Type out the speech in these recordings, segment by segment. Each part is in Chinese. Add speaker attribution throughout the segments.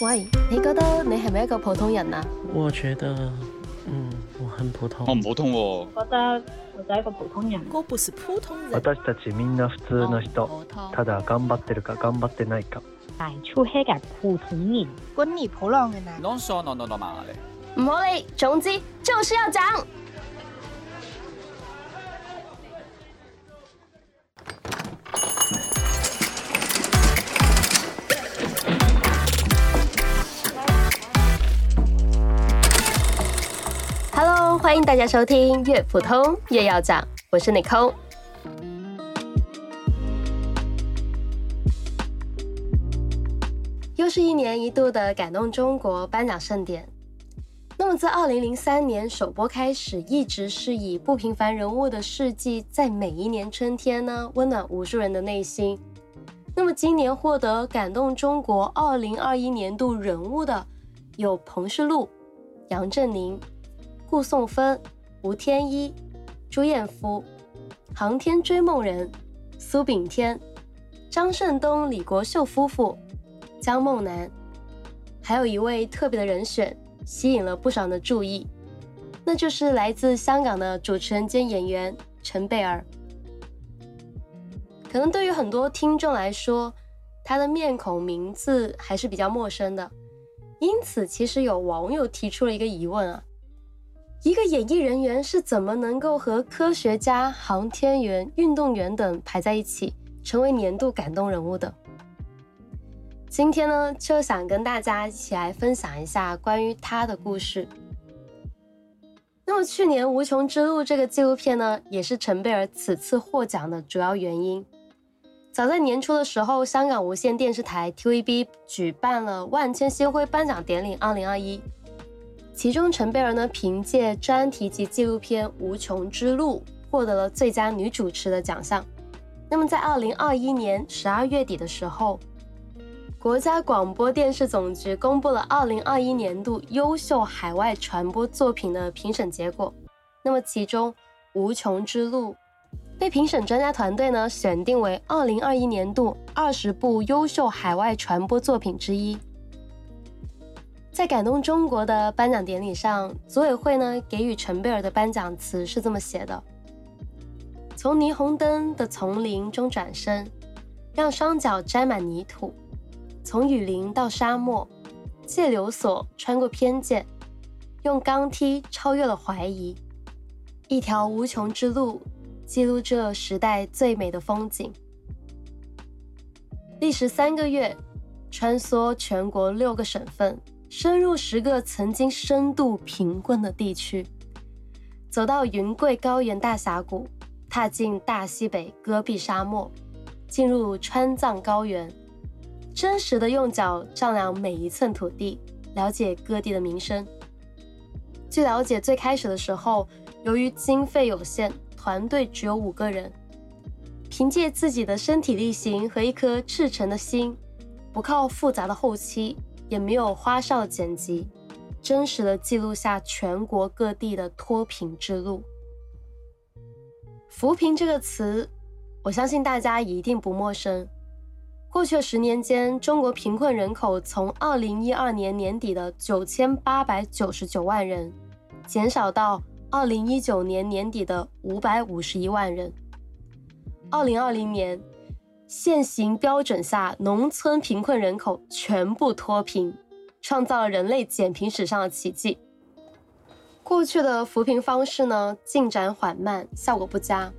Speaker 1: 喂，你覺得你係咪一個普通人啊？
Speaker 2: 我覺得，嗯，我很普通。
Speaker 3: 我唔普通喎。
Speaker 4: 覺得我就係一個普通人。
Speaker 5: 我不是普通人。
Speaker 6: 私たちみんな普通の人。ただ頑張ってるか頑張ってないか。
Speaker 4: 大出黑嘅普通人。
Speaker 7: 滾你普浪嘅呢？
Speaker 3: Non sono normale。
Speaker 1: 唔好理，總之就是要講。 欢迎大家收听《越普通越要讲》，我是 Nicole。又是一年一度的感动中国颁奖盛典。那么，自二零零三年首播开始，一直是以不平凡人物的事迹，在每一年春天呢，温暖无数人的内心。那么，今年获得感动中国二零二一年度人物的有彭世路、杨振宁。顾颂芬、吴天一、朱彦夫、航天追梦人、苏炳添、張勝東、李国秀夫妇、江梦楠，还有一位特别的人选，吸引了不少的注意，那就是来自香港的主持人兼演员陈贝儿。可能对于很多听众来说，他的面孔名字还是比较陌生的，因此其实有网友提出了一个疑问啊。一个演艺人员是怎么能够和科学家、航天员、运动员等排在一起，成为年度感动人物的？今天呢，就想跟大家一起来分享一下关于他的故事。那么去年《无穷之路》这个纪录片呢，也是陳貝兒此次获奖的主要原因。早在年初的时候，香港无线电视台 TVB 举办了万千星辉颁奖典礼二零二一。其中陈贝儿呢，凭借专题及纪录片《无穷之路》获得了最佳女主持的奖项。那么在二零二一年十二月底的时候，国家广播电视总局公布了二零二一年度优秀海外传播作品的评审结果。那么其中《无穷之路》被评审专家团队呢选定为二零二一年度二十部优秀海外传播作品之一。在感动中国的颁奖典礼上，组委会呢给予陈贝尔的颁奖词是这么写的：从霓虹灯的丛林中转身，让双脚沾满泥土；从雨林到沙漠，借流索穿过偏见，用钢梯超越了怀疑，一条无穷之路，记录这时代最美的风景。历时三个月，穿梭全国六个省份。深入十个曾经深度贫困的地区，走到云贵高原大峡谷，踏进大西北戈壁沙漠，进入川藏高原，真实的用脚丈量每一寸土地，了解各地的民生。据了解，最开始的时候，由于经费有限，团队只有五个人，凭借自己的身体力行和一颗赤诚的心，不靠复杂的后期。也没有花哨剪辑，真实的记录下全国各地的脱贫之路。扶贫这个词，我相信大家一定不陌生。过去十年间，中国贫困人口从二零一二年年底的九千八百九十九万人，减少到二零一九年年底的五百五十一万人。二零二零年。现行标准下，农村贫困人口全部脱贫，创造了人类减贫史上的奇迹。过去的扶贫方式呢，进展缓慢，效果不佳，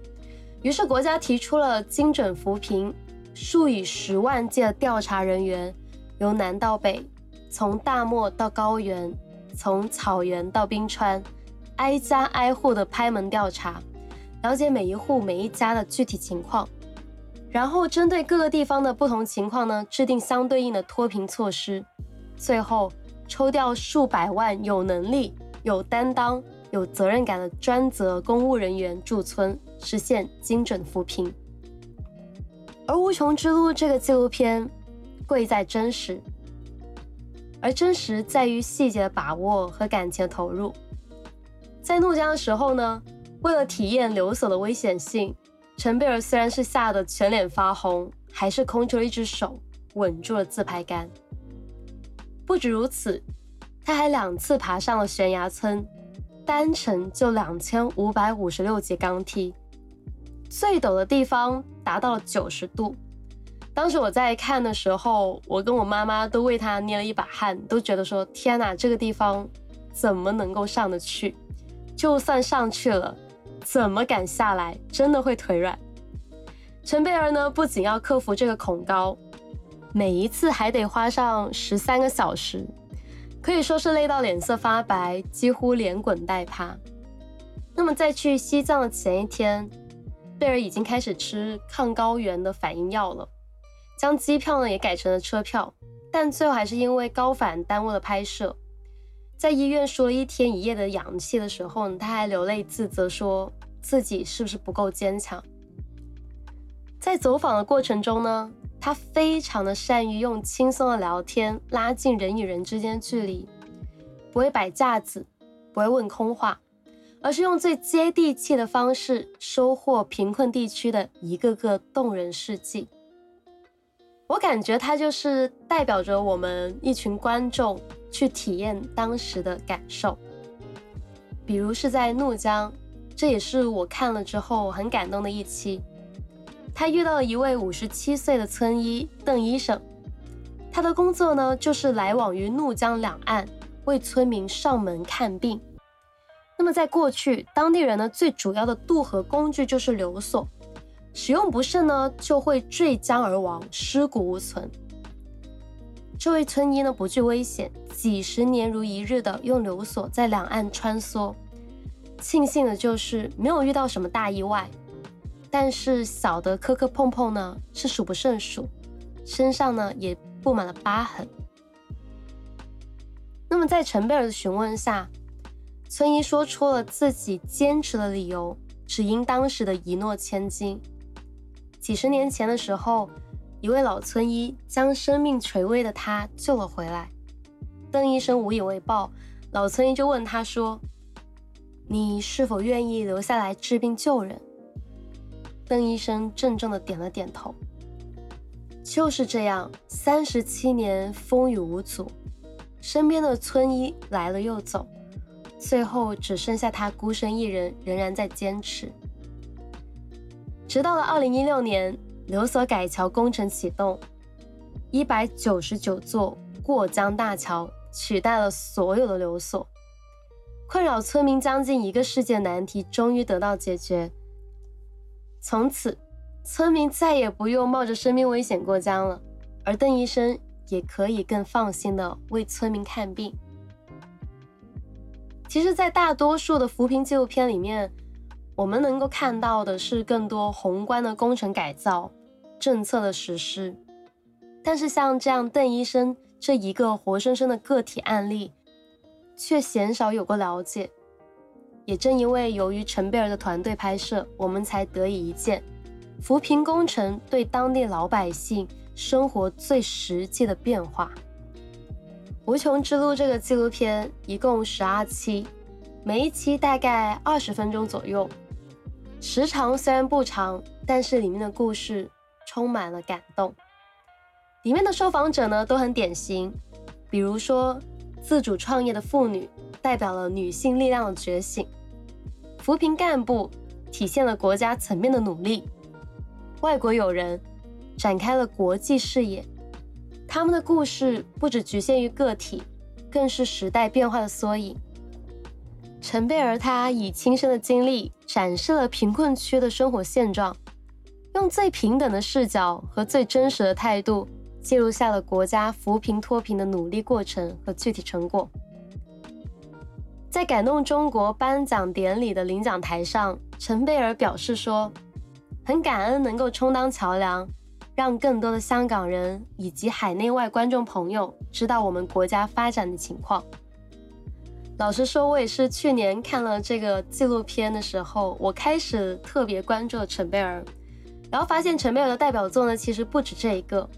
Speaker 1: 于是国家提出了精准扶贫，数以十万计的调查人员，由南到北，从大漠到高原，从草原到冰川，挨家挨户的拍门调查，了解每一户每一家的具体情况。然后针对各个地方的不同情况呢，制定相对应的脱贫措施，最后抽调数百万有能力、有担当、有责任感的专责公务人员驻村，实现精准扶贫。而《无穷之路》这个纪录片贵在真实，而真实在于细节的把握和感情的投入。在怒江的时候呢，为了體驗流索的危险性。陈贝尔虽然是吓得全脸发红，还是空出了一只手，稳住了自拍杆。不止如此，他还两次爬上了悬崖村，单程就两千五百五十六节钢梯，最陡的地方达到了九十度。当时我在看的时候，我跟我妈妈都为他捏了一把汗，都觉得说：天哪，这个地方怎么能够上得去？就算上去了，怎么敢下来？真的会腿软。陈贝儿呢，不仅要克服这个恐高，每一次还得花上十三个小时，可以说是累到脸色发白，几乎连滚带爬。那么在去西藏的前一天，贝尔已经开始吃抗高原的反应药了，将机票呢也改成了车票，但最后还是因为高反耽误了拍摄。在医院输了一天一夜的氧气的时候，他还流泪自责，说自己是不是不够坚强。在走访的过程中呢，他非常的善于用轻松的聊天拉近人与人之间距离，不会摆架子，不会问空话，而是用最接地气的方式收获贫困地区的一个个动人事迹。我感觉他就是代表着我们一群观众去体验当时的感受，比如是在怒江，这也是我看了之后很感动的一期。他遇到了一位五十七岁的村医邓医生，他的工作呢就是来往于怒江两岸，为村民上门看病。那么在过去，当地人呢最主要的渡河工具就是流索，使用不慎呢就会坠江而亡，尸骨无存。这位村医呢不惧危险，几十年如一日的用流索在两岸穿梭，庆幸的就是没有遇到什么大意外。但是小的磕磕碰碰呢是数不胜数，身上呢也布满了疤痕。那么在陈贝尔的询问下，村医说出了自己坚持的理由，只因当时的一诺千金。几十年前的时候，一位老村医将生命垂危的他救了回来。邓医生无以为报，老村医就问他说：“你是否愿意留下来治病救人？”邓医生郑重的点了点头。就是这样，三十七年风雨无阻，身边的村医来了又走，最后只剩下他孤身一人，仍然在坚持。直到了二零一六年，留索改桥工程启动，一百九十九座过江大桥取代了所有的留索，困扰村民将近一个世纪的难题终于得到解决。从此，村民再也不用冒着生命危险过江了，而邓医生也可以更放心的为村民看病。其实，在大多数的扶贫纪录片里面，我们能够看到的是更多宏观的工程改造、政策的实施，但是像这样邓医生这一个活生生的个体案例，却鲜少有过了解。也正因为由于陈贝尔的团队拍摄，我们才得以一见扶贫工程对当地老百姓生活最实际的变化。《无穷之路》这个纪录片一共十二期，每一期大概二十分钟左右，时长虽然不长，但是里面的故事充满了感动。里面的受访者呢都很典型，比如说自主创业的妇女，代表了女性力量的觉醒。扶贫干部体现了国家层面的努力，外国友人展开了国际视野。他们的故事不只局限于个体，更是时代变化的缩影。陈贝尔他以亲身的经历展示了贫困区的生活现状，用最平等的视角和最真实的态度记录下了国家扶贫脱贫的努力过程和具体成果。在感动中国颁奖典礼的领奖台上，陈贝尔表示说：“很感恩能够充当桥梁，让更多的香港人以及海内外观众朋友知道我们国家发展的情况。”老实说，我也是去年看了这个纪录片的时候，我开始特别关注陈贝尔，然后发现陈贝尔的代表作呢，其实不止这一个。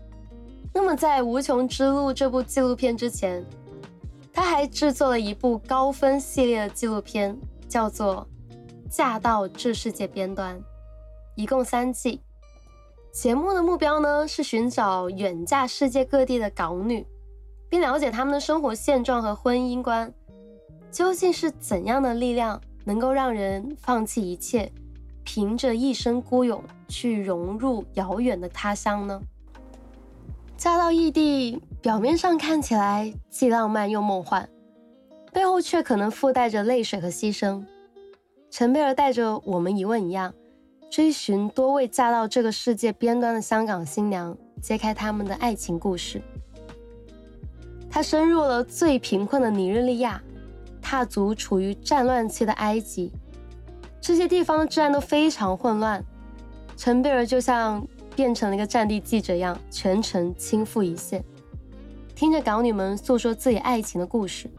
Speaker 1: 那么，在《无穷之路》这部纪录片之前，他还制作了一部高分系列的纪录片，叫做《嫁到这世界边端》，一共三季。节目的目标呢是寻找远嫁世界各地的港女，并了解他们的生活现状和婚姻观。究竟是怎样的力量能够让人放弃一切，凭着一身孤勇去融入遥远的他乡呢？嫁到异地，表面上看起来既浪漫又梦幻，背后却可能附带着泪水和牺牲。陈贝儿带着我们疑问一样，追寻多位嫁到这个世界边端的香港新娘，揭开他们的爱情故事。他深入了最贫困的尼日利亚。踏足处于战乱期的埃及，这些地方的治安都非常混乱。陈贝尔就像变成了一个战地记者一样，全程亲赴一线，听着港女们诉说自己爱情的故事。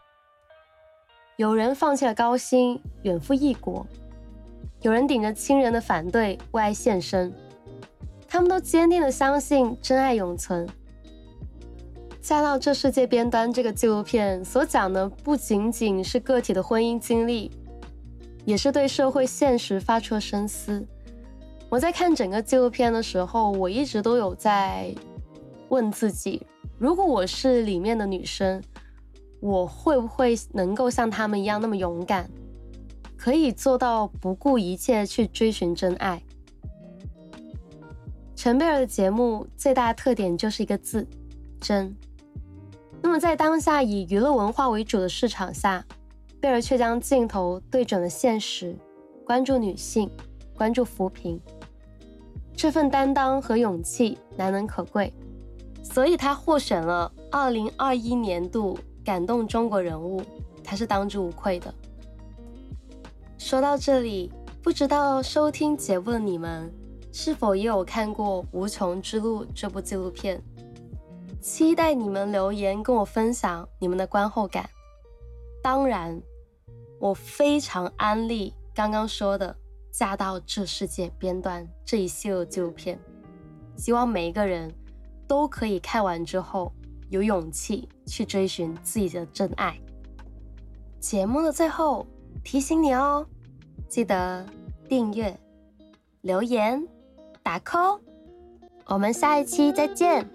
Speaker 1: 有人放弃了高薪，远赴异国；有人顶着亲人的反对为爱献身。他们都坚定地相信真爱永存。嫁到这世界边端这个纪录片所讲的不仅仅是个体的婚姻经历，也是对社会现实发出了深思。我在看整个纪录片的时候，我一直都有在问自己：如果我是里面的女生，我会不会能够像他们一样那么勇敢，可以做到不顾一切去追寻真爱？陈贝尔的节目最大的特点就是一个字：真。那么，在当下以娱乐文化为主的市场下，贝尔却将镜头对准了现实，关注女性，关注扶贫。这份担当和勇气难能可贵，所以他获选了2021年度感动中国人物，他是当之无愧的。说到这里，不知道收听节目的你们是否也有看过《无穷之路》这部纪录片？期待你们留言跟我分享你们的观后感。当然，我非常安利刚刚说的《嫁到这世界边端》这一系列纪录片，希望每一个人都可以看完之后有勇气去追寻自己的真爱。节目的最后提醒你哦，记得订阅、留言、打 call。我们下一期再见。